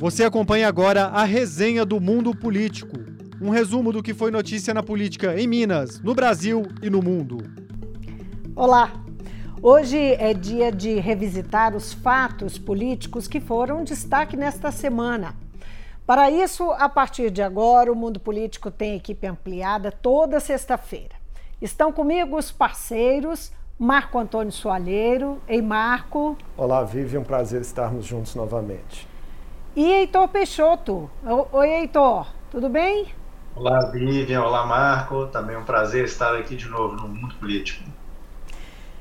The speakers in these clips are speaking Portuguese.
Você acompanha agora a resenha do mundo político. Um resumo do que foi notícia na política em Minas, no Brasil e no mundo. Olá! Hoje é dia de revisitar os fatos políticos que foram destaque nesta semana. Para isso, a partir de agora, o Mundo Político tem equipe ampliada toda sexta-feira. Estão comigo os parceiros Marco Antônio Soalheiro. Ei, Marco. Olá, Vivi, é um prazer estarmos juntos novamente. E Heitor Peixoto. Oi, Heitor, tudo bem? Olá, Vivian. Olá, Marco. Também é um prazer estar aqui de novo no Mundo Político.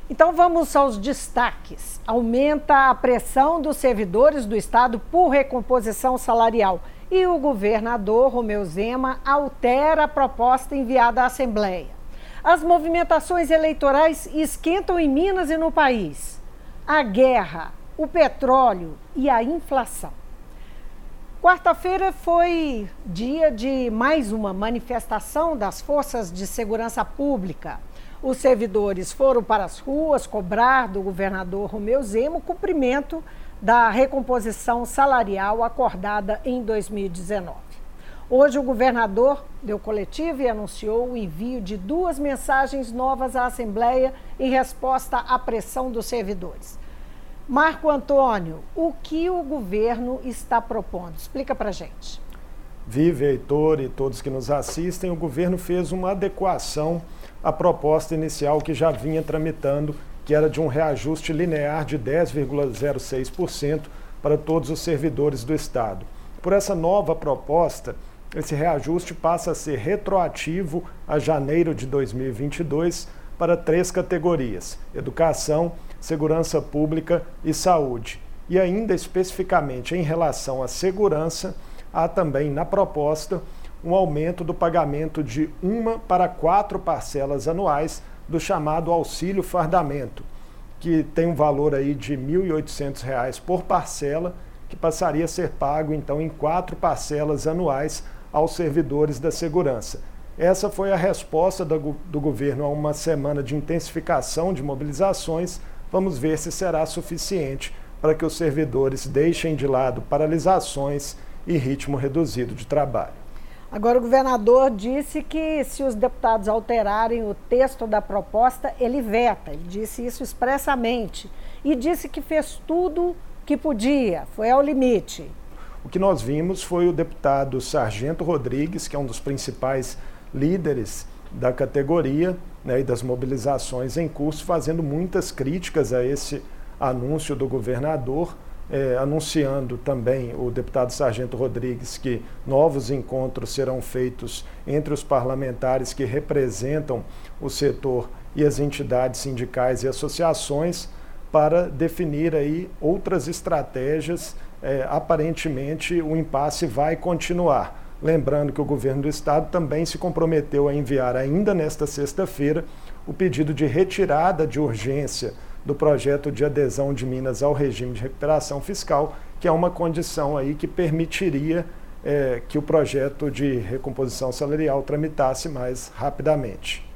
Então vamos aos destaques. Aumenta a pressão dos servidores do Estado por recomposição salarial e o governador Romeu Zema altera a proposta enviada à Assembleia. As movimentações eleitorais esquentam em Minas e no país. A guerra, o petróleo e a inflação. Quarta-feira foi dia de mais uma manifestação das forças de segurança pública. Os servidores foram para as ruas cobrar do governador Romeu Zema cumprimento da recomposição salarial acordada em 2019. Hoje, o governador deu coletivo e anunciou o envio de duas mensagens novas à Assembleia em resposta à pressão dos servidores. Marco Antônio, o que o governo está propondo? Explica para gente. Vive, Heitor e todos que nos assistem, o governo fez uma adequação à proposta inicial que já vinha tramitando, que era de um reajuste linear de 10,06% para todos os servidores do Estado. Por essa nova proposta, esse reajuste passa a ser retroativo a janeiro de 2022 para três categorias: educação, segurança pública e saúde. E ainda especificamente em relação à segurança, há também na proposta um aumento do pagamento de uma para quatro parcelas anuais do chamado auxílio fardamento, que tem um valor aí de R$ 1.800 por parcela, que passaria a ser pago então em quatro parcelas anuais aos servidores da segurança. Essa foi a resposta do, do governo a uma semana de intensificação de mobilizações Vamos ver se será suficiente para que os servidores deixem de lado paralisações e ritmo reduzido de trabalho. Agora, o governador disse que se os deputados alterarem o texto da proposta, ele veta. Ele disse isso expressamente. E disse que fez tudo que podia, foi ao limite. O que nós vimos foi o deputado Sargento Rodrigues, que é um dos principais líderes da categoria né, e das mobilizações em curso, fazendo muitas críticas a esse anúncio do governador, é, anunciando também o deputado Sargento Rodrigues que novos encontros serão feitos entre os parlamentares que representam o setor e as entidades sindicais e associações para definir aí outras estratégias. É, aparentemente, o impasse vai continuar Lembrando que o governo do estado também se comprometeu a enviar ainda nesta sexta-feira o pedido de retirada de urgência do projeto de adesão de Minas ao regime de recuperação fiscal, que é uma condição aí que permitiria é, que o projeto de recomposição salarial tramitasse mais rapidamente.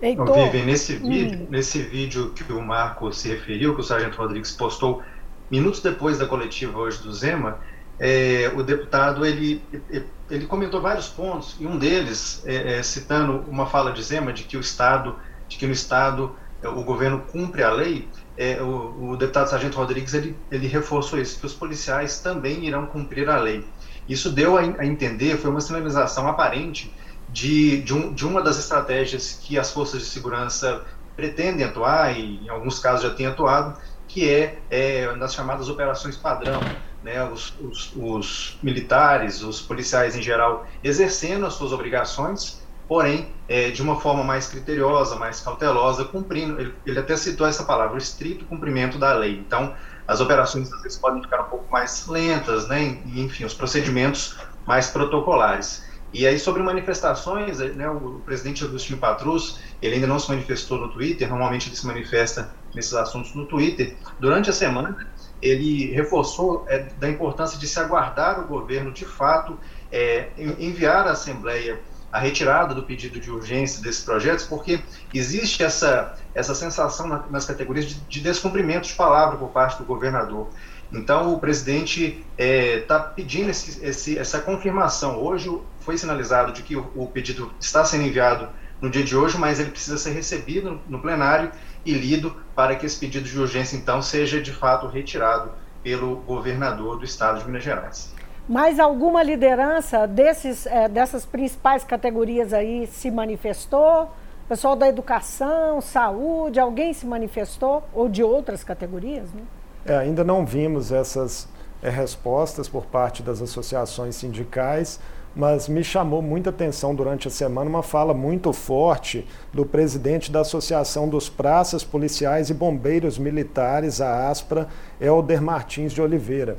Heitor. Vivi, nesse vídeo, hum. nesse vídeo que o Marco se referiu, que o Sargento Rodrigues postou minutos depois da coletiva hoje do Zema, é, o deputado ele, ele comentou vários pontos e um deles é, é, citando uma fala de Zema de que o Estado, de que no Estado é, o governo cumpre a lei. É, o, o, deputado Sargento Rodrigues ele, ele reforçou isso que os policiais também irão cumprir a lei. Isso deu a, a entender, foi uma sinalização aparente de, de, um, de uma das estratégias que as forças de segurança pretendem atuar e em alguns casos já têm atuado, que é, é nas chamadas operações padrão né, os, os, os, militares, os policiais em geral, exercendo as suas obrigações, porém é, de uma forma mais criteriosa, mais cautelosa, cumprindo. Ele, ele, até citou essa palavra, o estrito cumprimento da lei. Então, as operações às vezes podem ficar um pouco mais lentas, né, e, enfim, os procedimentos mais protocolares. E aí, sobre manifestações, né, o presidente Agostinho Patrus, ele ainda não se manifestou no Twitter, normalmente ele se manifesta nesses assuntos no Twitter. Durante a semana, ele reforçou é, da importância de se aguardar o governo, de fato, é, enviar à Assembleia a retirada do pedido de urgência desses projetos, porque existe essa, essa sensação na, nas categorias de, de, descumprimento de palavra por parte do governador. Então, o presidente está é, pedindo esse, esse, essa confirmação. Hoje foi sinalizado de que o, o, pedido está sendo enviado no dia de hoje, mas ele precisa ser recebido no, plenário e lido para que esse pedido de urgência, então, seja de fato retirado pelo governador do estado de Minas Gerais. Mas alguma liderança desses, é, dessas principais categorias aí se manifestou? Pessoal da educação, saúde, alguém se manifestou? Ou de outras categorias? Né? É, ainda não vimos essas é, respostas por parte das associações sindicais, mas me chamou muita atenção durante a semana uma fala muito forte do presidente da Associação dos Praças Policiais e Bombeiros Militares, a ASPRA, Helder Martins de Oliveira.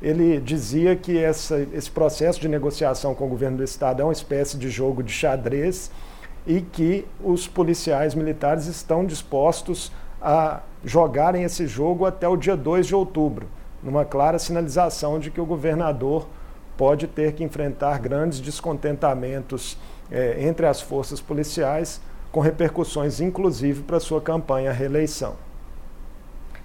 Ele dizia que essa, esse processo de negociação com o governo do estado é uma espécie de jogo de xadrez e que os policiais militares estão dispostos a jogarem esse jogo até o dia 2 de outubro, numa clara sinalização de que o governador pode ter que enfrentar grandes descontentamentos é, entre as forças policiais, com repercussões inclusive para sua campanha à reeleição.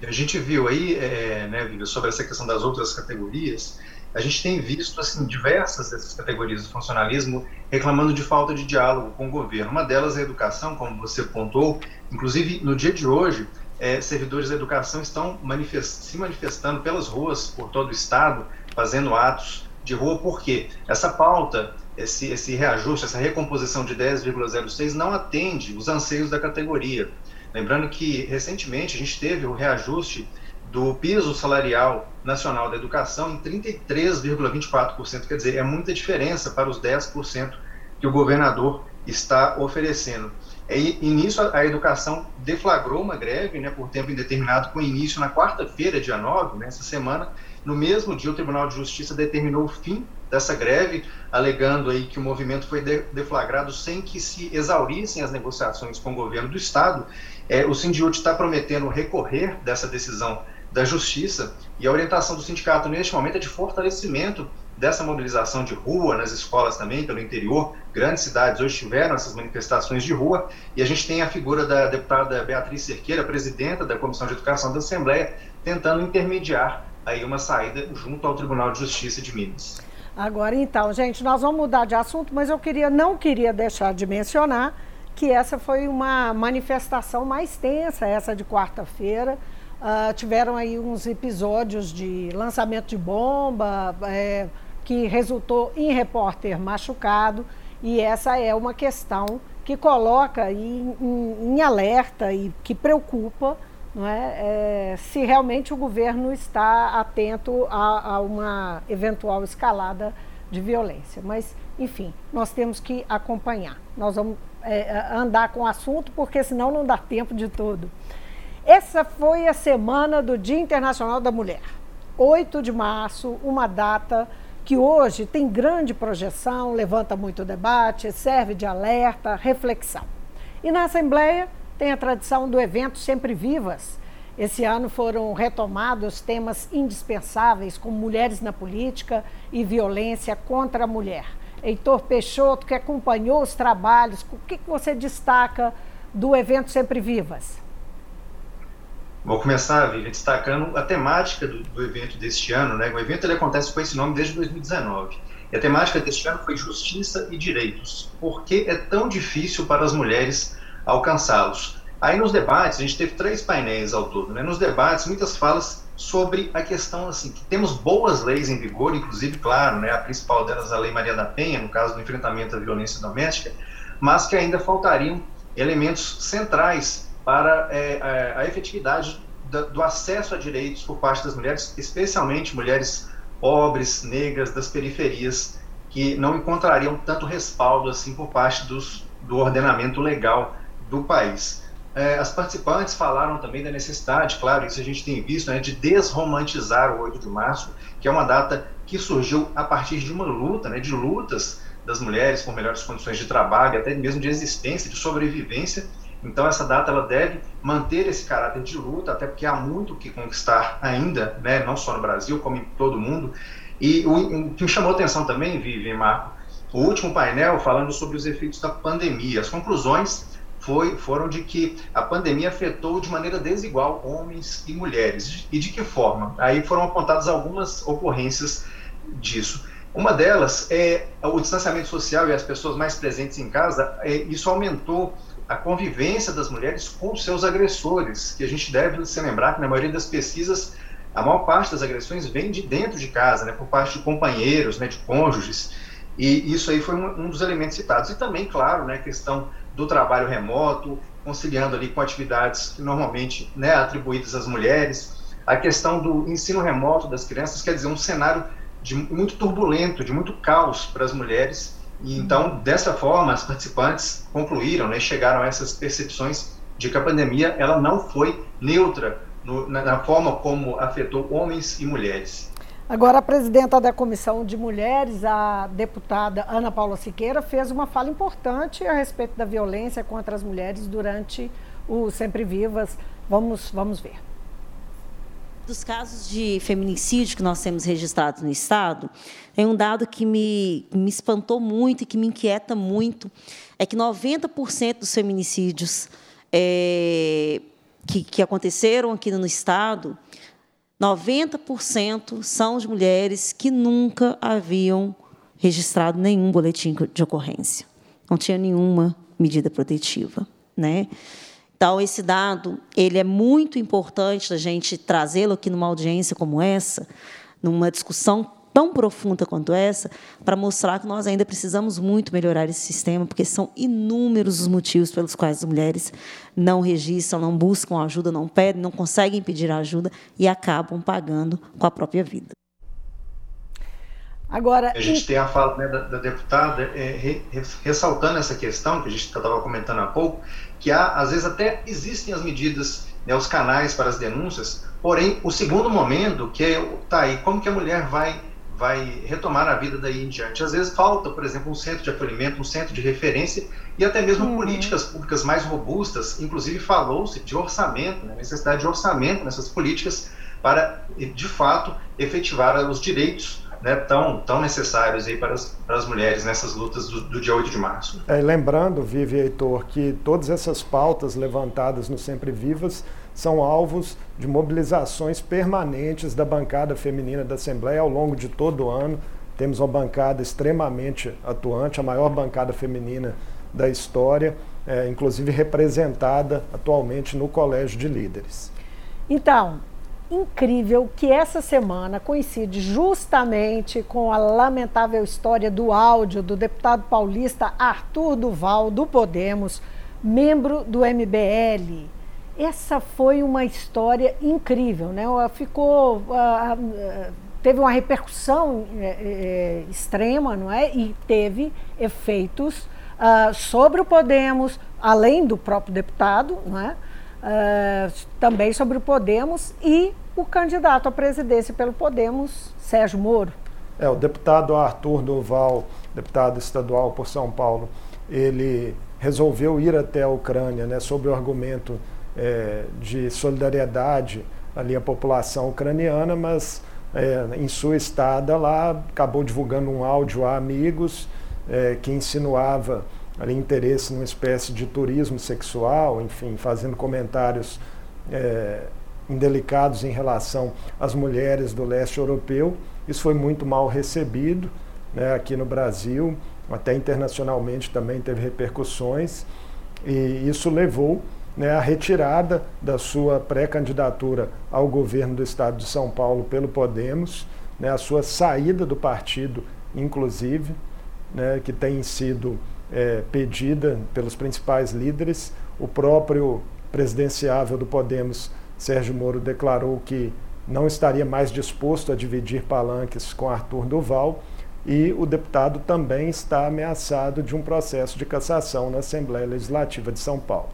A gente viu aí, é, né, sobre essa questão das outras categorias, a gente tem visto assim diversas dessas categorias do funcionalismo reclamando de falta de diálogo com o governo. Uma delas é a educação, como você pontuou. Inclusive, no dia de hoje, é, servidores da educação estão manifest se manifestando pelas ruas por todo o estado, fazendo atos de rua, porque essa pauta, esse, esse reajuste, essa recomposição de 10,06 não atende os anseios da categoria. Lembrando que, recentemente, a gente teve o reajuste do piso salarial nacional da educação em 33,24%. Quer dizer, é muita diferença para os 10% que o governador está oferecendo. E, e nisso a, a, educação deflagrou uma greve né, por tempo indeterminado, com início na quarta-feira, dia 9, nessa né, semana. No mesmo dia, o Tribunal de Justiça determinou o fim dessa greve, alegando aí que o movimento foi de, deflagrado sem que se exaurissem as negociações com o governo do Estado é, o Sindiúte está prometendo recorrer dessa decisão da Justiça e a orientação do sindicato neste momento é de fortalecimento dessa mobilização de rua nas escolas também, pelo interior. Grandes cidades hoje tiveram essas manifestações de rua e a gente tem a figura da deputada Beatriz Cerqueira, presidenta da Comissão de Educação da Assembleia, tentando intermediar aí uma saída junto ao Tribunal de Justiça de Minas. Agora então, gente, nós vamos mudar de assunto, mas eu queria não queria deixar de mencionar que essa foi uma manifestação mais tensa, essa de quarta-feira. Uh, tiveram aí uns episódios de lançamento de bomba, é, que resultou em repórter machucado, e essa é uma questão que coloca em, em, em alerta e que preocupa não é? é? se realmente o governo está atento a, a uma eventual escalada de violência. Mas, enfim, nós temos que acompanhar. Nós vamos é, andar com o assunto, porque senão não dá tempo de tudo. Essa foi a semana do Dia Internacional da Mulher. 8 de março, uma data que hoje tem grande projeção, levanta muito debate, serve de alerta, reflexão. E na Assembleia tem a tradição do evento Sempre Vivas. Esse ano foram retomados temas indispensáveis como mulheres na política e violência contra a mulher. Heitor Peixoto, que acompanhou os trabalhos, o que, você destaca do evento Sempre Vivas? Vou começar, Vivian, destacando a temática do, do, evento deste ano. Né? O evento ele acontece com esse nome desde 2019. E a temática deste ano foi Justiça e Direitos. Por que é tão difícil para as mulheres alcançá-los? Aí nos debates, a gente teve três painéis ao todo. Né? Nos debates, muitas falas sobre a questão assim que temos boas leis em vigor, inclusive, claro, né, a principal delas a Lei Maria da Penha, no caso do enfrentamento à violência doméstica, mas que ainda faltariam elementos centrais para é, a, é, a efetividade da, do acesso a direitos por parte das mulheres, especialmente mulheres pobres, negras, das periferias, que não encontrariam tanto respaldo assim por parte dos, do ordenamento legal do país. É, as participantes falaram também da necessidade, claro, isso a gente tem visto, né, de desromantizar o 8 de março, que é uma data que surgiu a partir de uma luta, né, de lutas das mulheres por melhores condições de trabalho, até mesmo de existência, de sobrevivência. Então essa data ela deve manter esse caráter de luta, até porque há muito o que conquistar ainda, né, não só no Brasil, como em todo o mundo. E o, o que me chamou a atenção também, Vivi e Marco, o último painel falando sobre os efeitos da pandemia, as conclusões foi, foram de que a pandemia afetou de maneira desigual homens e mulheres. E de que forma? Aí foram apontadas algumas ocorrências disso. Uma delas é o distanciamento social e as pessoas mais presentes em casa, é, isso aumentou a convivência das mulheres com seus agressores, que a gente deve se lembrar que na maioria das pesquisas a maior parte das agressões vem de dentro de casa, né, por parte de companheiros, né, de cônjuges, e isso aí foi um, um dos elementos citados. E também, claro, né, a questão do trabalho remoto, conciliando ali com atividades que normalmente né, atribuídas às mulheres, a questão do ensino remoto das crianças, quer dizer, um cenário de muito turbulento, de muito caos para as mulheres, e então, dessa forma, as participantes concluíram, né, chegaram a essas percepções de que a pandemia ela não foi neutra no, na, na forma como afetou homens e mulheres. Agora, a presidenta da Comissão de Mulheres, a deputada Ana Paula Siqueira, fez uma fala importante a respeito da violência contra as mulheres durante o Sempre Vivas. Vamos, vamos ver. Dos casos de feminicídio que nós temos registrados no Estado, tem um dado que me, me espantou muito e que me inquieta muito, é que 90% dos feminicídios é, que, que aconteceram aqui no Estado, 90% são de mulheres que nunca haviam registrado nenhum boletim de ocorrência. Não tinha nenhuma medida protetiva. Né? Então, esse dado ele é muito importante a gente trazê-lo aqui numa audiência como essa, numa discussão tão profunda quanto essa para mostrar que nós ainda precisamos muito melhorar esse sistema, porque são inúmeros os motivos pelos quais as mulheres não registram, não buscam ajuda, não pedem, não conseguem pedir ajuda e acabam pagando com a própria vida. Agora, a gente tem a fala né, da, da, deputada é, re, ressaltando essa questão que a gente estava comentando há pouco, que há, às vezes até existem as medidas, né, os canais para as denúncias, porém o segundo momento que é tá aí como que a mulher vai vai retomar a vida daí em diante. Às vezes falta, por exemplo, um centro de acolhimento, um centro de referência e até mesmo uhum. políticas públicas mais robustas. Inclusive falou-se de orçamento, né, necessidade de orçamento nessas políticas para, de fato, efetivar os direitos né, tão, tão necessários aí para, as, para as mulheres nessas lutas do, do dia 8 de março. É, lembrando, Vivi Heitor, que todas essas pautas levantadas no Sempre Vivas são alvos de mobilizações permanentes da bancada feminina da Assembleia ao longo de todo o ano. Temos uma bancada extremamente atuante, a maior bancada feminina da história, é, inclusive representada atualmente no Colégio de Líderes. Então, incrível que essa semana coincide justamente com a lamentável história do áudio do deputado paulista Arthur Duval, do Podemos, membro do MBL. Essa foi uma história incrível, né? Ficou. Teve uma repercussão é, é, extrema, não é? E teve efeitos uh, sobre o Podemos, além do próprio deputado, não é? Uh, também sobre o Podemos e o candidato à presidência pelo Podemos, Sérgio Moro. É, o deputado Arthur Duval, deputado estadual por São Paulo, ele resolveu ir até a Ucrânia, né, sob o argumento é, de solidariedade ali à população ucraniana, mas é, em sua estada lá acabou divulgando um áudio a amigos é, que insinuava ali interesse numa espécie de turismo sexual, enfim, fazendo comentários é, indelicados em relação às mulheres do leste europeu. Isso foi muito mal recebido né, aqui no Brasil, até internacionalmente também teve repercussões, e isso levou né, a retirada da sua pré-candidatura ao governo do estado de São Paulo pelo Podemos, né, a sua saída do partido, inclusive, né, que tem sido é, pedida pelos principais líderes. O próprio presidenciável do Podemos, Sérgio Moro, declarou que não estaria mais disposto a dividir palanques com Arthur Duval e o deputado também está ameaçado de um processo de cassação na Assembleia Legislativa de São Paulo.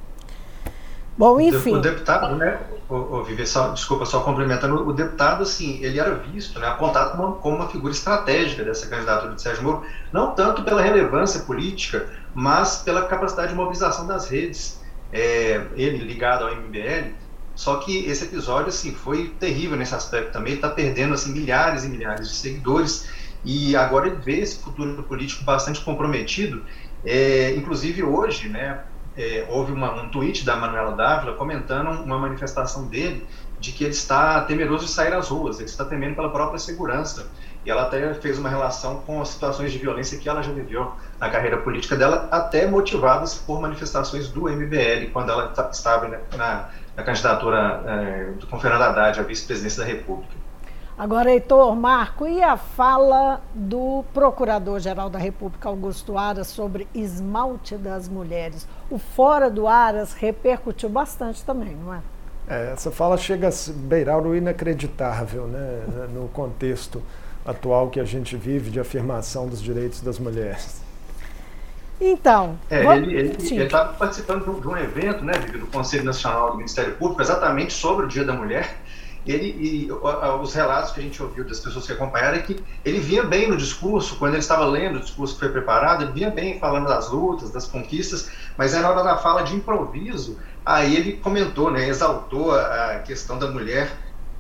Bom, enfim. O deputado, né, o, Vivi, só, desculpa, só complementando, o deputado, assim, ele era visto, né, apontado como uma, como uma figura estratégica dessa candidatura de Sérgio Moro, não tanto pela relevância política, mas pela capacidade de mobilização das redes. É, ele ligado ao MBL, só que esse episódio, assim, foi terrível nesse aspecto também, está perdendo, assim, milhares e milhares de seguidores, e agora ele vê esse futuro político bastante comprometido, é, inclusive hoje, né, é, houve uma, um tweet da Manuela Dávila comentando uma manifestação dele de que ele está temeroso de sair às ruas, ele está temendo pela própria segurança. E ela até fez uma relação com as situações de violência que ela já viveu na carreira política dela, até motivadas por manifestações do MBL, quando ela estava na, na candidatura é, do Fernando Haddad à vice-presidência da República. Agora, Heitor, Marco, e a fala do Procurador-Geral da República, Augusto Aras, sobre esmalte das mulheres? O fora do Aras repercutiu bastante também, não é? é essa fala chega a beirar o inacreditável, né, no contexto atual que a gente vive de afirmação dos direitos das mulheres. Então. É, ele estava participando de um, evento, né, do Conselho Nacional do Ministério Público, exatamente sobre o Dia da Mulher. Ele, e os relatos que a gente ouviu das pessoas que acompanharam é que ele vinha bem no discurso, quando ele estava lendo o discurso que foi preparado, ele vinha bem falando das lutas, das conquistas, mas aí na hora da fala de improviso, aí ele comentou, né, exaltou a questão da mulher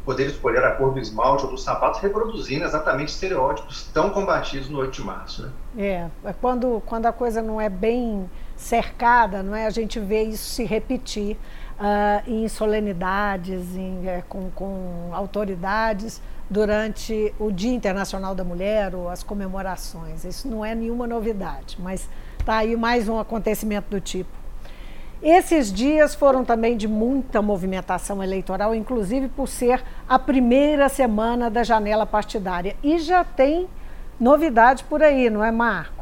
poder escolher a cor do esmalte ou do sapato, reproduzindo exatamente estereótipos tão combatidos no 8 de março. Né? É, é, quando, quando a coisa não é bem cercada, não é, a gente vê isso se repetir uh, em solenidades, em, é, com, com autoridades durante o Dia Internacional da Mulher ou as comemorações. Isso não é nenhuma novidade, mas está aí mais um acontecimento do tipo. Esses dias foram também de muita movimentação eleitoral, inclusive por ser a primeira semana da janela partidária. E já tem novidade por aí, não é, Marco?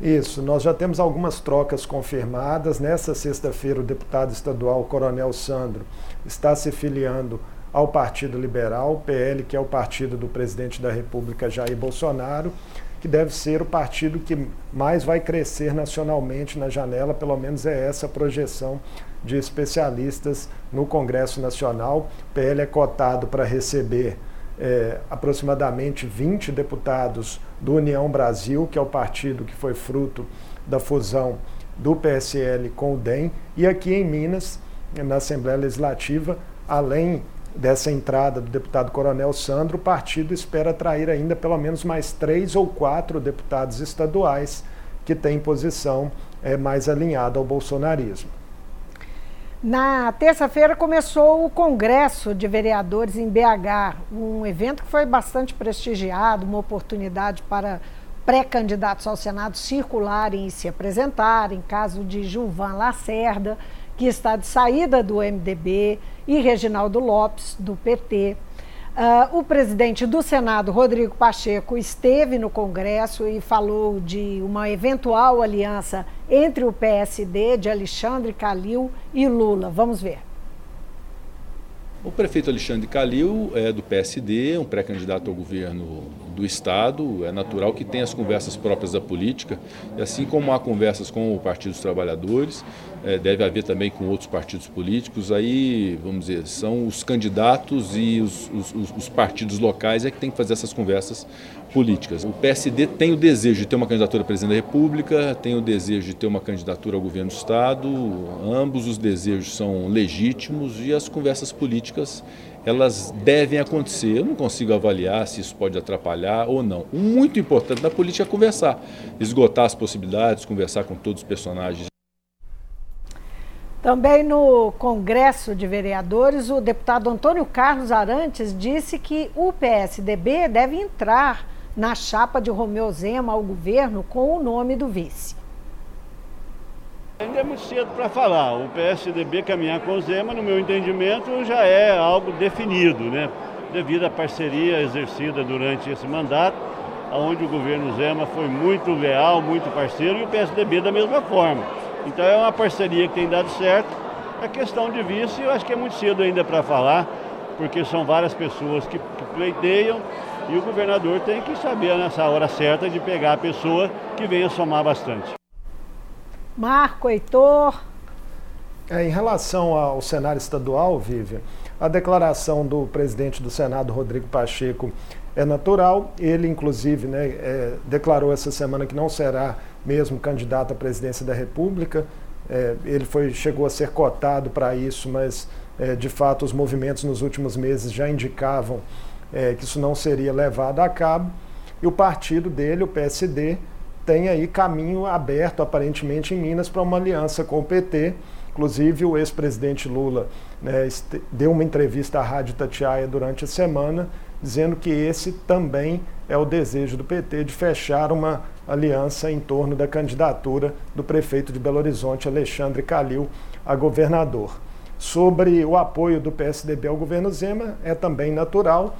Isso, nós já temos algumas trocas confirmadas. Nessa sexta-feira, o deputado estadual Coronel Sandro está se filiando ao Partido Liberal, PL, que é o partido do presidente da República Jair Bolsonaro que deve ser o partido que mais vai crescer nacionalmente na janela, pelo menos é essa a projeção de especialistas no Congresso Nacional. O PL é cotado para receber é, aproximadamente 20 deputados do União Brasil, que é o partido que foi fruto da fusão do PSL com o DEM, e aqui em Minas, na Assembleia Legislativa, além dessa entrada do deputado Coronel Sandro, o partido espera atrair ainda pelo menos mais três ou quatro deputados estaduais que têm posição é, mais alinhada ao bolsonarismo. Na terça-feira começou o Congresso de Vereadores em BH, um evento que foi bastante prestigiado, uma oportunidade para pré-candidatos ao Senado circularem e se apresentarem, caso de Gilvan Lacerda, que está de saída do MDB, e Reginaldo Lopes, do PT. Uh, o presidente do Senado, Rodrigo Pacheco, esteve no Congresso e falou de uma eventual aliança entre o PSD de Alexandre Calil e Lula. Vamos ver. O prefeito Alexandre Calil é do PSD, um pré-candidato ao governo do Estado. É natural que tenha as conversas próprias da política, e assim como há conversas com o Partido dos Trabalhadores, é, deve haver também com outros partidos políticos. Aí, vamos dizer, são os candidatos e os, os, os partidos locais é que tem que fazer essas conversas políticas. O PSD tem o desejo de ter uma candidatura a presidente da República, tem o desejo de ter uma candidatura ao governo do Estado, ambos os desejos são legítimos e as conversas políticas elas devem acontecer. Eu não consigo avaliar se isso pode atrapalhar ou não. O muito importante da política é conversar, esgotar as possibilidades, conversar com todos os personagens. Também no Congresso de Vereadores, o deputado Antônio Carlos Arantes disse que o PSDB deve entrar na chapa de Romeu Zema ao governo com o nome do vice. Ainda é muito cedo para falar. O PSDB caminhar com o Zema, no meu entendimento, já é algo definido, né? devido à parceria exercida durante esse mandato, onde o governo Zema foi muito leal, muito parceiro, e o PSDB da mesma forma. Então é uma parceria que tem dado certo. A questão de vice, eu acho que é muito cedo ainda para falar, porque são várias pessoas que, que pleiteiam e o governador tem que saber nessa hora certa de pegar a pessoa que venha somar bastante. Marco, Heitor. É, em relação ao cenário estadual, Vivian, a declaração do presidente do Senado, Rodrigo Pacheco, é natural. Ele, inclusive, né, é, declarou essa semana que não será mesmo candidato à presidência da República. É, ele foi, chegou a ser cotado para isso, mas é, de fato os movimentos nos últimos meses já indicavam é, que isso não seria levado a cabo. E o partido dele, o PSD, tem aí caminho aberto, aparentemente, em Minas para uma aliança com o PT. Inclusive, o ex-presidente Lula né, deu uma entrevista à Rádio Tatiaia durante a semana, dizendo que esse também é o desejo do PT de fechar uma aliança em torno da candidatura do prefeito de Belo Horizonte, Alexandre Calil, a governador. Sobre o apoio do PSDB ao governo Zema, é também natural,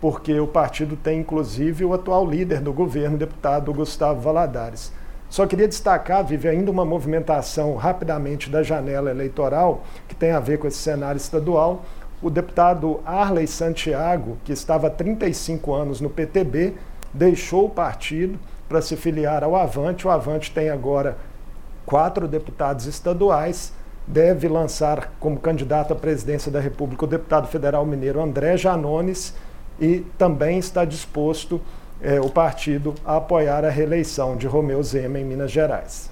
porque o partido tem inclusive o atual líder do governo, deputado Gustavo Valadares. Só queria destacar, vive ainda uma movimentação rapidamente da janela eleitoral, que tem a ver com esse cenário estadual. O deputado Arley Santiago, que estava há 35 anos no PTB, deixou o partido para se filiar ao Avante. O Avante tem agora quatro deputados estaduais. Deve lançar como candidato à presidência da República o deputado federal mineiro André Janones e também está disposto é, o partido a apoiar a reeleição de Romeu Zema em Minas Gerais.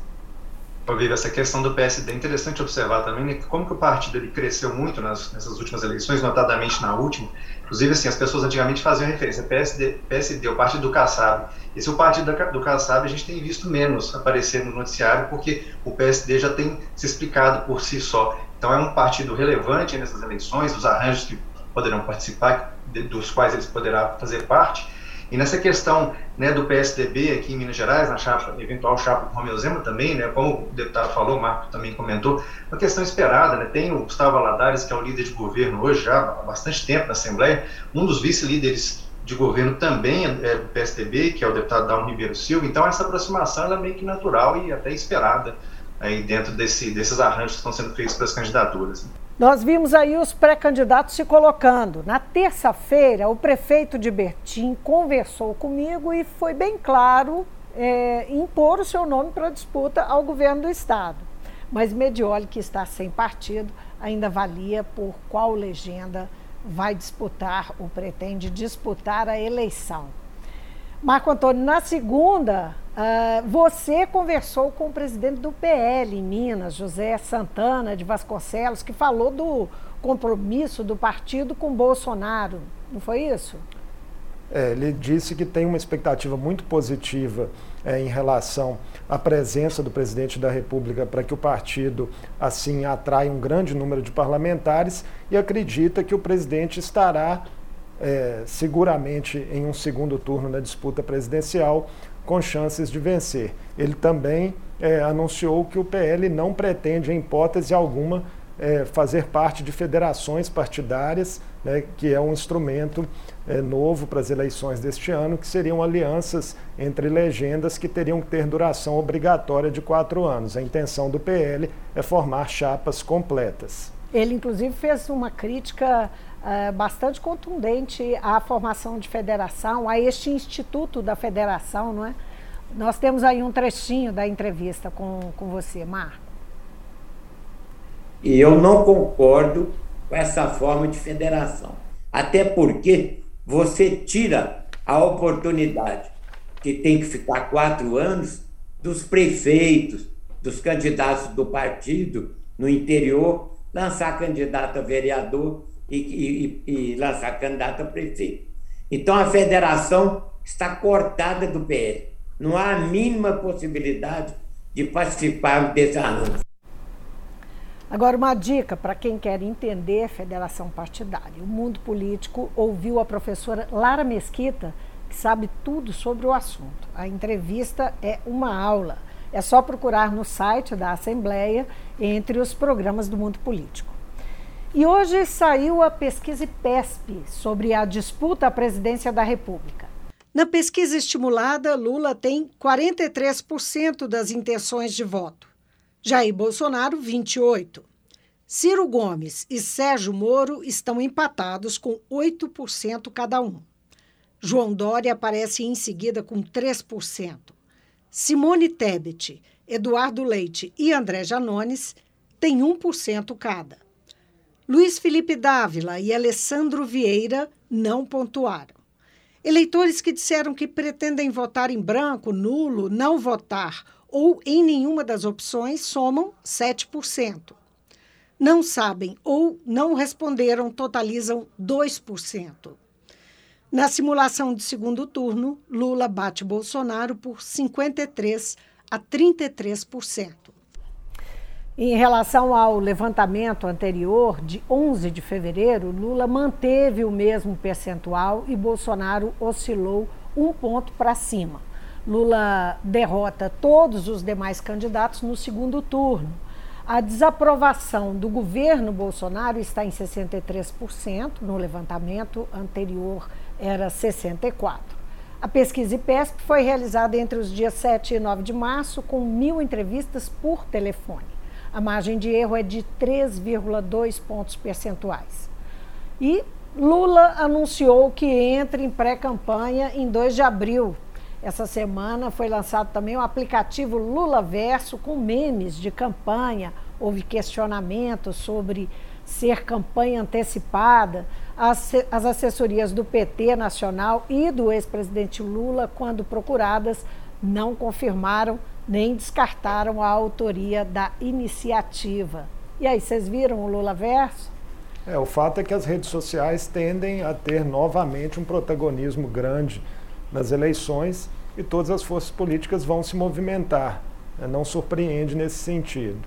Viva, essa questão do PSD é interessante observar também né, como que o partido ele cresceu muito nas, nessas últimas eleições, notadamente na última. Inclusive, assim, as pessoas antigamente faziam referência PSD, PSD, o partido do Kassab. Esse é o partido do Kassab, a gente tem visto menos aparecer no noticiário, porque o PSD já tem se explicado por si só. Então, é um partido relevante nessas eleições, os arranjos que poderão participar, dos quais eles poderão fazer parte e nessa questão né, do PSDB aqui em Minas Gerais, na chapa, eventual chapa do Romeu Zema também, né, como o deputado falou, o Marco também comentou, uma questão esperada. Né, tem o Gustavo Aladares, que é o líder de governo hoje, já há bastante tempo na Assembleia, um dos vice-líderes de governo também é do PSDB, que é o deputado Dalmo Ribeiro Silva. Então, essa aproximação é meio que natural e até esperada aí dentro desse, desses arranjos que estão sendo feitos para as candidaturas. Nós vimos aí os pré-candidatos se colocando. Na terça-feira, o prefeito de Bertim conversou comigo e foi bem claro é, impor o seu nome para a disputa ao governo do Estado. Mas Medioli, que está sem partido, ainda avalia por qual legenda vai disputar ou pretende disputar a eleição. Marco Antônio, na segunda, uh, você conversou com o presidente do PL em Minas, José Santana de Vasconcelos, que falou do compromisso do partido com Bolsonaro. Não foi isso? É, ele disse que tem uma expectativa muito positiva é, em relação à presença do presidente da República para que o partido assim atraia um grande número de parlamentares e acredita que o presidente estará é, seguramente em um segundo turno na disputa presidencial com chances de vencer. Ele também é, anunciou que o PL não pretende, em hipótese alguma, é, fazer parte de federações partidárias, né, que é um instrumento é, novo para as eleições deste ano, que seriam alianças entre legendas que teriam que ter duração obrigatória de quatro anos. A intenção do PL é formar chapas completas. Ele, inclusive, fez uma crítica é, bastante contundente à formação de federação, a este instituto da federação, não é? Nós temos aí um trechinho da entrevista com, com você, Marco. E eu não concordo com essa forma de federação. Até porque você tira a oportunidade, que tem que ficar quatro anos, dos prefeitos, dos candidatos do partido no interior, lançar candidato a vereador e, e, e lançar candidato a prefeito. Então a federação está cortada do PL. Não há a mínima possibilidade de participar desse anúncio. Agora, uma dica para quem quer entender a federação partidária. O mundo político ouviu a professora Lara Mesquita, que sabe tudo sobre o assunto. A entrevista é uma aula. É só procurar no site da Assembleia entre os programas do mundo político. E hoje saiu a pesquisa PESP sobre a disputa à presidência da República. Na pesquisa estimulada, Lula tem 43% das intenções de voto. Jair Bolsonaro, 28%. Ciro Gomes e Sérgio Moro estão empatados com 8% cada um. João Dória aparece em seguida com 3%. Simone Tebet, Eduardo Leite e André Janones têm 1% cada. Luiz Felipe Dávila e Alessandro Vieira não pontuaram. Eleitores que disseram que pretendem votar em branco, nulo, não votar ou em nenhuma das opções somam 7%. Não sabem ou não responderam totalizam 2%. Na simulação de segundo turno, Lula bate Bolsonaro por 53 a 33%. Em relação ao levantamento anterior, de 11 de fevereiro, Lula manteve o mesmo percentual e Bolsonaro oscilou um ponto para cima. Lula derrota todos os demais candidatos no segundo turno. A desaprovação do governo Bolsonaro está em 63%, no levantamento anterior era 64%. A pesquisa IPESP foi realizada entre os dias 7 e 9 de março, com mil entrevistas por telefone. A margem de erro é de 3,2 pontos percentuais. E Lula anunciou que entra em pré-campanha em 2 de abril. Essa semana foi lançado também o aplicativo Lula Verso com memes de campanha. Houve questionamentos sobre ser campanha antecipada. As, as assessorias do PT Nacional e do ex-presidente Lula, quando procuradas, não confirmaram nem descartaram a autoria da iniciativa. E aí, vocês viram o Lula Verso? É, o fato é que as redes sociais tendem a ter novamente um protagonismo grande nas eleições e todas as forças políticas vão se movimentar. É, não surpreende nesse sentido.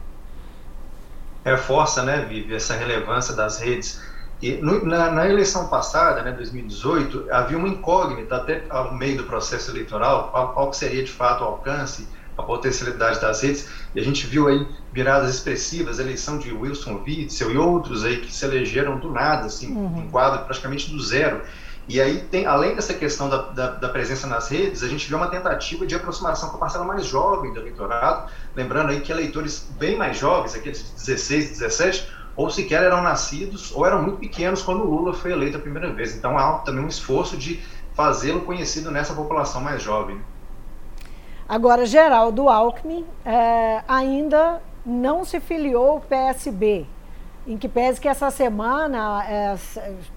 Reforça, né, Vivi, essa relevância das redes. E no, na, na, eleição passada, né, 2018, havia uma incógnita até ao meio do processo eleitoral, qual, qual seria de fato o alcance a potencialidade das redes, e a gente viu aí viradas expressivas, a eleição de Wilson Witzel e outros aí que se elegeram do nada, assim, uhum. um quadro praticamente do zero. E aí, tem, além dessa questão da, da, da, presença nas redes, a gente vê uma tentativa de aproximação com a parcela mais jovem do eleitorado, lembrando aí que eleitores bem mais jovens, aqueles de 16, 17, ou sequer eram nascidos ou eram muito pequenos quando o Lula foi eleito a primeira vez. Então há também um esforço de fazê-lo conhecido nessa população mais jovem. Agora, Geraldo Alckmin é, ainda não se filiou ao PSB, em que pese que essa semana é,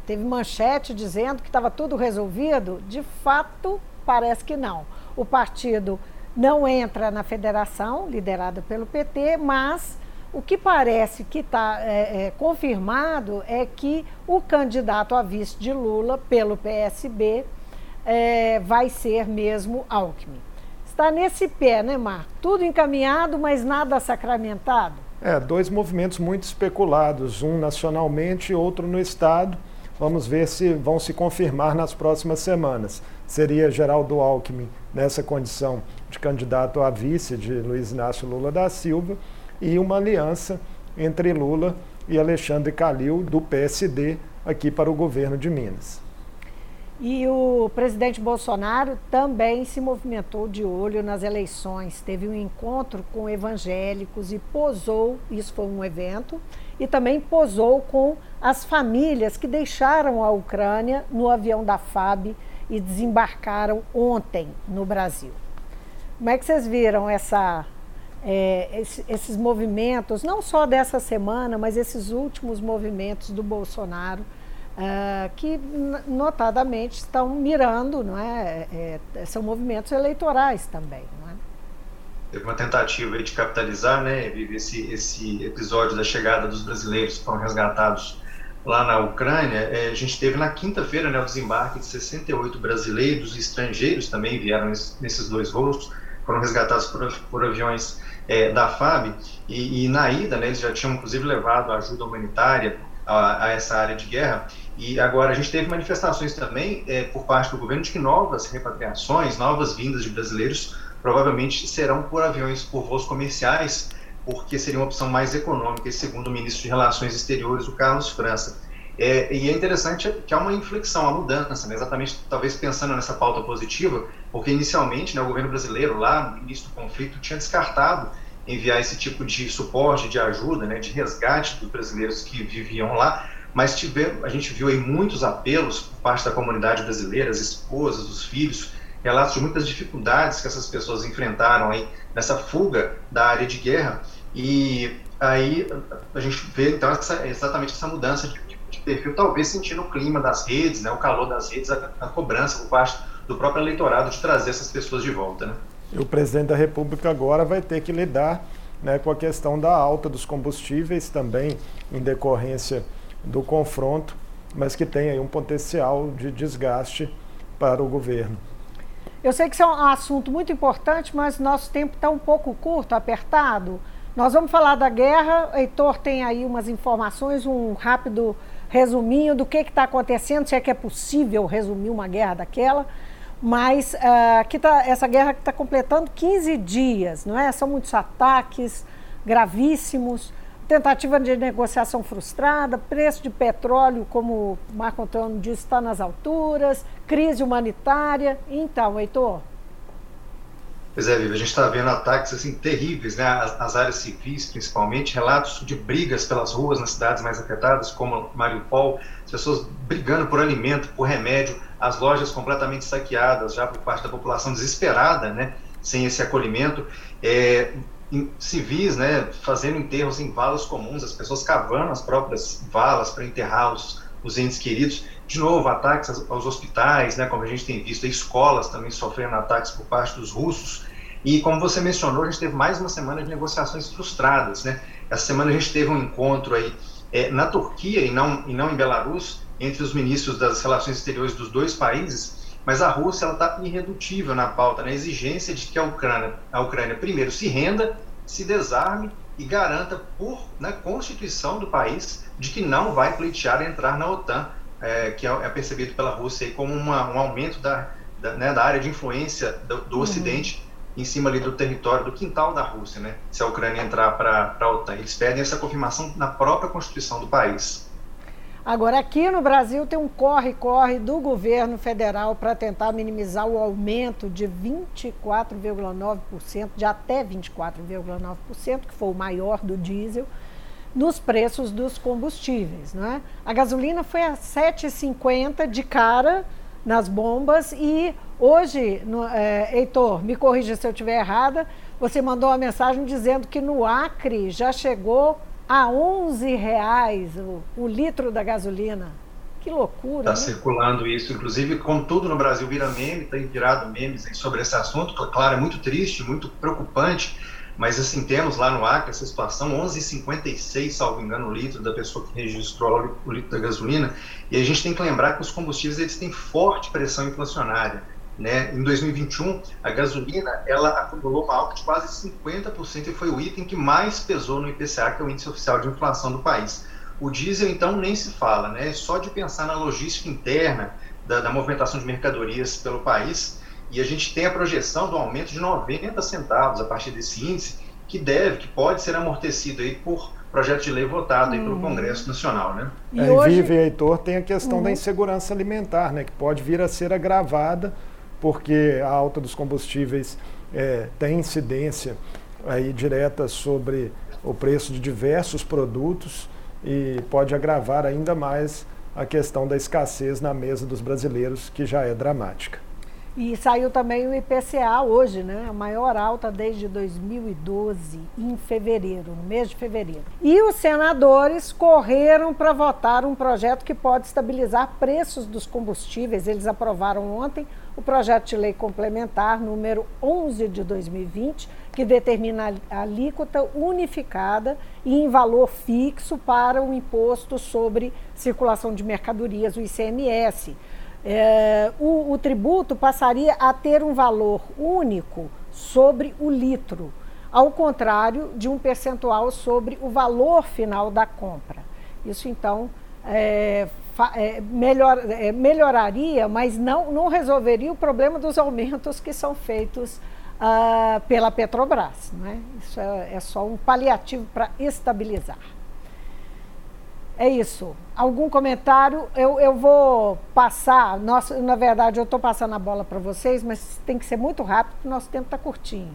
teve manchete dizendo que estava tudo resolvido, de fato parece que não. O partido não entra na federação, liderada pelo PT, mas o que parece que está é, é, confirmado é que o candidato a vice de Lula pelo PSB é, vai ser mesmo Alckmin está nesse pé, né, Marco? Tudo encaminhado, mas nada sacramentado. É, dois movimentos muito especulados, um nacionalmente e outro no Estado. Vamos ver se vão se confirmar nas próximas semanas. Seria Geraldo Alckmin nessa condição de candidato a vice de Luiz Inácio Lula da Silva e uma aliança entre Lula e Alexandre Calil, do PSD, aqui para o governo de Minas. E o presidente Bolsonaro também se movimentou de olho nas eleições. Teve um encontro com evangélicos e posou, isso foi um evento, e também posou com as famílias que deixaram a Ucrânia no avião da FAB e desembarcaram ontem no Brasil. Como é que vocês viram essa, é, esses movimentos, não só dessa semana, mas esses últimos movimentos do Bolsonaro? Uh, que notadamente estão mirando, não é? é? é? são movimentos eleitorais também, não é? Teve uma tentativa de capitalizar, né, esse, esse episódio da chegada dos brasileiros que foram resgatados lá na Ucrânia. É, a gente teve na quinta-feira né, o desembarque de 68 brasileiros e estrangeiros também vieram nesses dois voos, foram resgatados por, por aviões é, da FAB e, e, na ida, né, eles já tinham inclusive levado ajuda humanitária a, a, essa área de guerra. E agora a gente teve manifestações também é, por parte do governo de que novas repatriações, novas vindas de brasileiros provavelmente serão por aviões, por voos comerciais, porque seria uma opção mais econômica, segundo o ministro de Relações Exteriores, o Carlos França. É, e é interessante que há uma inflexão, uma mudança, né? exatamente talvez pensando nessa pauta positiva, porque inicialmente né, o governo brasileiro, lá no início do conflito, tinha descartado enviar esse tipo de suporte, de ajuda, né, de resgate dos brasileiros que viviam lá, mas tiver, a gente viu aí muitos apelos por parte da comunidade brasileira, as esposas, os filhos, relatos de muitas dificuldades que essas pessoas enfrentaram aí nessa fuga da área de guerra e aí a gente vê então essa, exatamente essa mudança de, de, perfil, talvez sentindo o clima das redes, né, o calor das redes, a, a cobrança por parte do próprio eleitorado de trazer essas pessoas de volta, né? E o presidente da República agora vai ter que lidar né, com a questão da alta dos combustíveis também em decorrência do confronto mas que tem aí um potencial de desgaste para o governo. Eu sei que isso é um assunto muito importante, mas nosso tempo está um pouco curto, apertado. Nós vamos falar da guerra. Heitor tem aí umas informações, um rápido resuminho do que está acontecendo, se é que é possível resumir uma guerra daquela. Mas uh, tá, essa guerra está completando 15 dias, não é? São muitos ataques gravíssimos tentativa de negociação frustrada, preço de petróleo, como Marco Antônio disse, está nas alturas, crise humanitária. Então, Heitor. Pois é, Vivi, a gente está vendo ataques assim terríveis, né? As, as, áreas civis, principalmente, relatos de brigas pelas ruas nas cidades mais afetadas, como Mariupol, as pessoas brigando por alimento, por remédio, as lojas completamente saqueadas já por parte da população desesperada, né? Sem esse acolhimento. É, civis, né, fazendo enterros em valas comuns, as pessoas cavando as próprias valas para enterrar os, os entes queridos. De novo, ataques aos hospitais, né, como a gente tem visto, escolas também sofrendo ataques por parte dos russos. E como você mencionou, a gente teve mais uma semana de negociações frustradas. Né? Essa semana a gente teve um encontro aí é, na Turquia e não, e não em Belarus, entre os ministros das relações exteriores dos dois países, mas a Rússia está irredutível na pauta, na exigência de que a Ucrânia, a Ucrânia, primeiro, se renda, se desarme e garanta por na né, Constituição do país de que não vai pleitear entrar na OTAN, é, que é, é, percebido pela Rússia como uma, um aumento da, da, né, da, área de influência do, do uhum. Ocidente em cima ali do território, do quintal da Rússia, né, se a Ucrânia entrar para a OTAN. Eles pedem essa confirmação na própria Constituição do país. Agora, aqui no Brasil tem um corre-corre do governo federal para tentar minimizar o aumento de 24,9%, de até 24,9%, que foi o maior do diesel, nos preços dos combustíveis. Né? A gasolina foi a 7,50 de cara nas bombas e hoje, no, é, Heitor, me corrija se eu estiver errada, você mandou uma mensagem dizendo que no Acre já chegou a 11 reais o, o litro da gasolina. Que loucura. Está né? circulando isso, inclusive, como tudo no Brasil vira meme, tem virado memes sobre esse assunto. Claro, é muito triste, muito preocupante, mas assim, temos lá no Acre essa situação, 11,56, salvo engano, o litro da pessoa que registrou o litro da gasolina. E a gente tem que lembrar que os combustíveis eles têm forte pressão inflacionária. Né? Em 2021, a gasolina ela acumulou uma alta de quase 50% e foi o item que mais pesou no IPCA, que é o índice oficial de inflação do país. O diesel, então, nem se fala, né? Só de pensar na logística interna da, da movimentação de mercadorias pelo país, e a gente tem a projeção do aumento de 90 centavos a partir desse índice, que deve, que pode ser amortecido aí por projeto de lei votado aí pelo uhum. Congresso Nacional, né? E é, hoje... Vive, Heitor, tem a questão uhum. da insegurança alimentar, né? Que pode vir a ser agravada porque a alta dos combustíveis é, tem incidência aí direta sobre o preço de diversos produtos e pode agravar ainda mais a questão da escassez na mesa dos brasileiros, que já é dramática. E saiu também o IPCA hoje, né? A maior alta desde 2012, em fevereiro, no mês de fevereiro. E os senadores correram para votar um projeto que pode estabilizar preços dos combustíveis. Eles aprovaram ontem o projeto de lei complementar número 11 de 2020, que determina a alíquota unificada e em valor fixo para o imposto sobre circulação de mercadorias, o ICMS é, o, o tributo passaria a ter um valor único sobre o litro, ao contrário de um percentual sobre o valor final da compra. Isso então é, é, melhor, é, melhoraria, mas não, não resolveria o problema dos aumentos que são feitos uh, pela Petrobras. Né? Isso é, é só um paliativo para estabilizar. É isso. Algum comentário? Eu, eu vou passar. Nossa, na verdade, eu estou passando a bola para vocês, mas tem que ser muito rápido, porque nosso tempo está curtinho.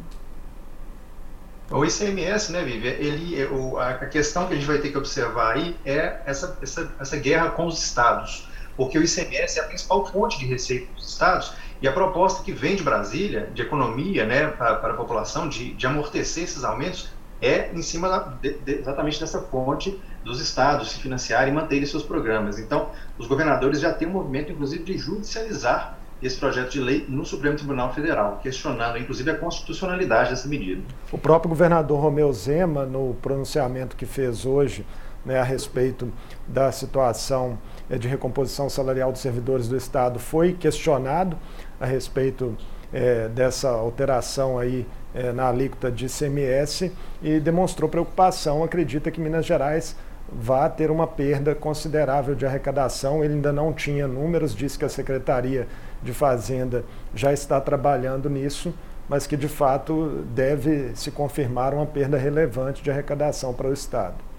O ICMS, né, Vivi? Ele, o, a questão que a gente vai ter que observar aí é essa, essa, essa guerra com os estados, porque o ICMS é a principal fonte de receita dos estados e a proposta que vem de Brasília, de economia, né, para, para a população, de, de amortecer esses aumentos, é em cima da, de, de, exatamente dessa fonte dos estados se financiarem e manterem seus programas. Então, os governadores já têm um movimento, inclusive, de judicializar esse projeto de lei no Supremo Tribunal Federal, questionando, inclusive, a constitucionalidade dessa medida. O próprio governador Romeu Zema, no pronunciamento que fez hoje né, a respeito da situação é, de recomposição salarial dos servidores do Estado foi questionado a respeito é, dessa alteração aí é, na alíquota de ICMS e demonstrou preocupação, acredita que Minas Gerais vai ter uma perda considerável de arrecadação. Ele ainda não tinha números, disse que a Secretaria de Fazenda já está trabalhando nisso, mas que de fato deve se confirmar uma perda relevante de arrecadação para o Estado.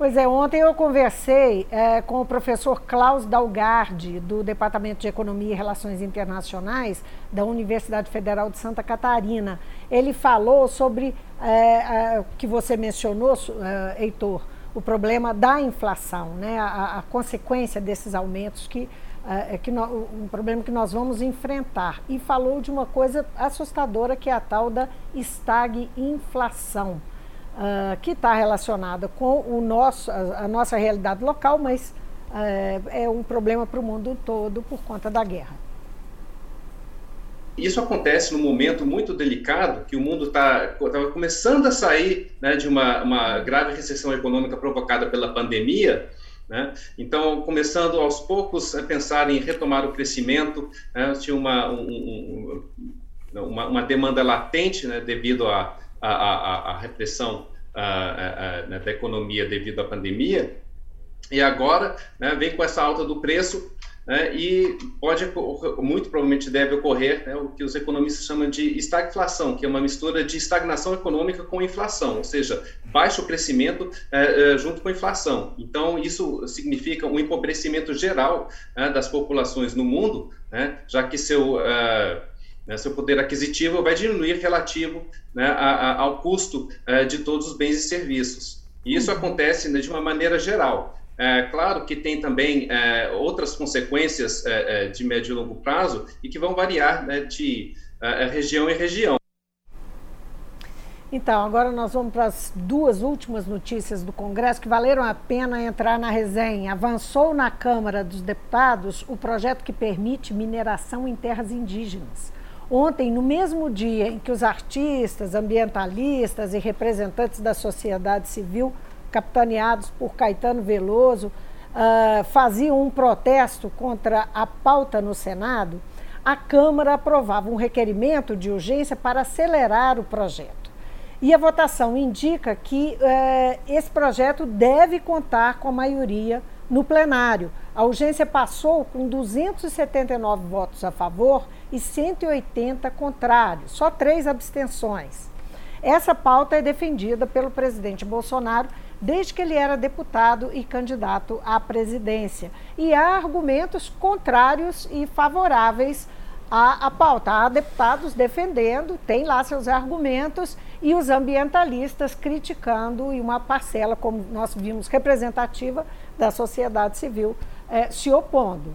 Pois é, ontem eu conversei é, com o professor Klaus Dalgardi, do Departamento de Economia e Relações Internacionais da Universidade Federal de Santa Catarina. Ele falou sobre é, o que você mencionou, é, Heitor, o problema da inflação, né? a, a consequência desses aumentos que é, que no, um problema que nós vamos enfrentar. E falou de uma coisa assustadora que é a tal da estagflação, uh, que está relacionada com o nosso, a, a, nossa realidade local, mas uh, é um problema para o mundo todo por conta da guerra. Isso acontece num momento muito delicado, que o mundo está começando a sair né, de uma, uma grave recessão econômica provocada pela pandemia, né? Então, começando aos poucos a pensar em retomar o crescimento, né? tinha uma, um, um, uma, uma, demanda latente né? devido à a, a, a, repressão a, né, da economia devido à pandemia, e agora né, vem com essa alta do preço né, e pode, muito provavelmente deve ocorrer né, o que os economistas chamam de estagflação, que é uma mistura de estagnação econômica com inflação, ou seja, baixo crescimento é, é, junto com inflação. Então, isso significa um empobrecimento geral né, das populações no mundo, né, já que seu, é, né, seu poder aquisitivo vai diminuir relativo né, a, a, ao custo é, de todos os bens e serviços. E isso uhum. acontece de uma maneira geral. É, claro que tem também é, outras consequências é, é de médio e longo prazo e que vão variar né, de é, é, região em região. Então, agora nós vamos para as duas últimas notícias do Congresso que valeram a pena entrar na resenha. Avançou na Câmara dos Deputados o projeto que permite mineração em terras indígenas. Ontem, no mesmo dia em que os artistas, ambientalistas e representantes da sociedade civil capitaneados por Caetano Veloso, uh, faziam um protesto contra a pauta no Senado, a Câmara aprovava um requerimento de urgência para acelerar o projeto. E a votação indica que uh, esse projeto deve contar com a maioria no plenário. A urgência passou com 279 votos a favor e 180 contrários, só três abstenções. Essa pauta é defendida pelo presidente Bolsonaro desde que ele era deputado e candidato à presidência. E há argumentos contrários e favoráveis à, à pauta. Há deputados defendendo, tem lá seus argumentos, e os ambientalistas criticando, e uma parcela, como nós vimos, representativa da sociedade civil é, se opondo.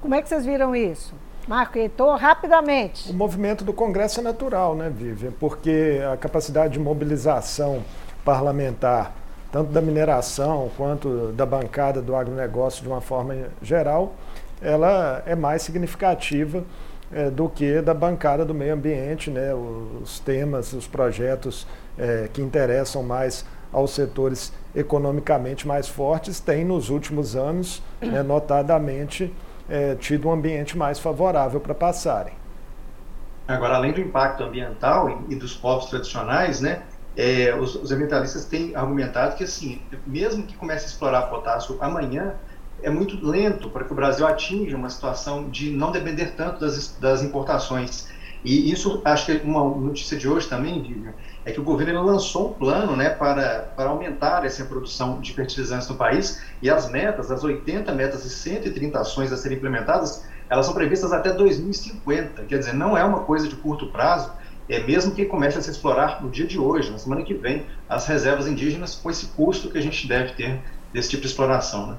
Como é que vocês viram isso? Marco Heitor, rapidamente. O movimento do Congresso é natural, né, Vivian? Porque a capacidade de mobilização parlamentar tanto da mineração quanto da bancada do agronegócio de uma forma geral, ela é mais significativa é, do que da bancada do meio ambiente, né, os temas, os projetos é, que interessam mais aos setores economicamente mais fortes têm nos últimos anos, né, notadamente, é, tido um ambiente mais favorável para passarem. Agora, além do impacto ambiental e dos povos tradicionais, né, é, os, os, ambientalistas têm argumentado que, assim, mesmo que comece a explorar potássio amanhã, é muito lento para que o Brasil atinja uma situação de não depender tanto das, das importações. E isso, acho que é uma notícia de hoje também, é que o governo lançou um plano né, para, para aumentar essa produção de fertilizantes no país e as metas, as 80 metas e 130 ações a serem implementadas, elas são previstas até 2050. Quer dizer, não é uma coisa de curto prazo, é mesmo que comece a se explorar no dia de hoje, na semana que vem, as reservas indígenas com esse custo que a gente deve ter desse tipo de exploração. Né?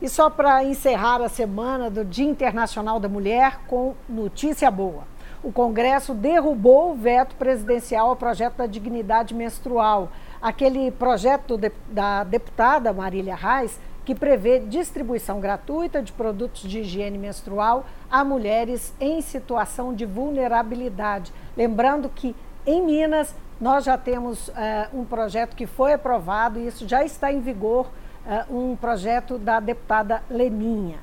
E só para encerrar a semana do Dia Internacional da Mulher com notícia boa. O Congresso derrubou o veto presidencial ao projeto da dignidade menstrual. Aquele projeto da deputada Marília Reis que prevê distribuição gratuita de produtos de higiene menstrual a mulheres em situação de vulnerabilidade. Lembrando que em Minas nós já temos uh, um projeto que foi aprovado e isso já está em vigor um projeto da deputada Leninha.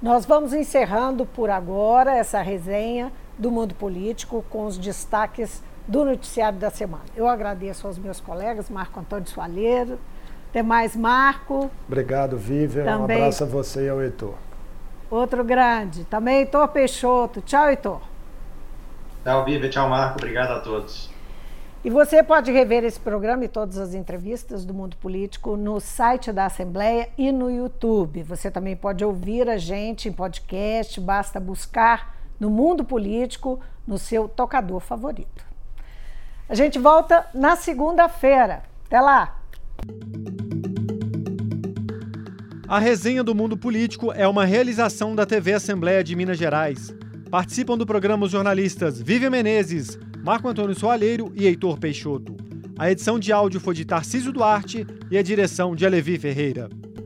Nós vamos encerrando por agora essa resenha do mundo político com os destaques do noticiário da semana. Eu agradeço aos meus colegas, Marco Antônio Soalheiro. Até mais, Marco. Obrigado, Vivian. Também... Um abraço a você e ao Heitor. Outro grande. Também Heitor Peixoto. Tchau, Heitor. Tchau, Vivian. Tchau, Marco. Obrigado a todos. E você pode rever esse programa e todas as entrevistas do Mundo Político no site da Assembleia e no YouTube. Você também pode ouvir a gente em podcast, basta buscar no Mundo Político no seu tocador favorito. A gente volta na segunda-feira. Até lá! A resenha do mundo político é uma realização da TV Assembleia de Minas Gerais. Participam do programa os jornalistas Vivian Menezes, Marco Antônio Soalheiro e Heitor Peixoto. A edição de áudio foi de Tarcísio Duarte e a direção de Alevi Ferreira.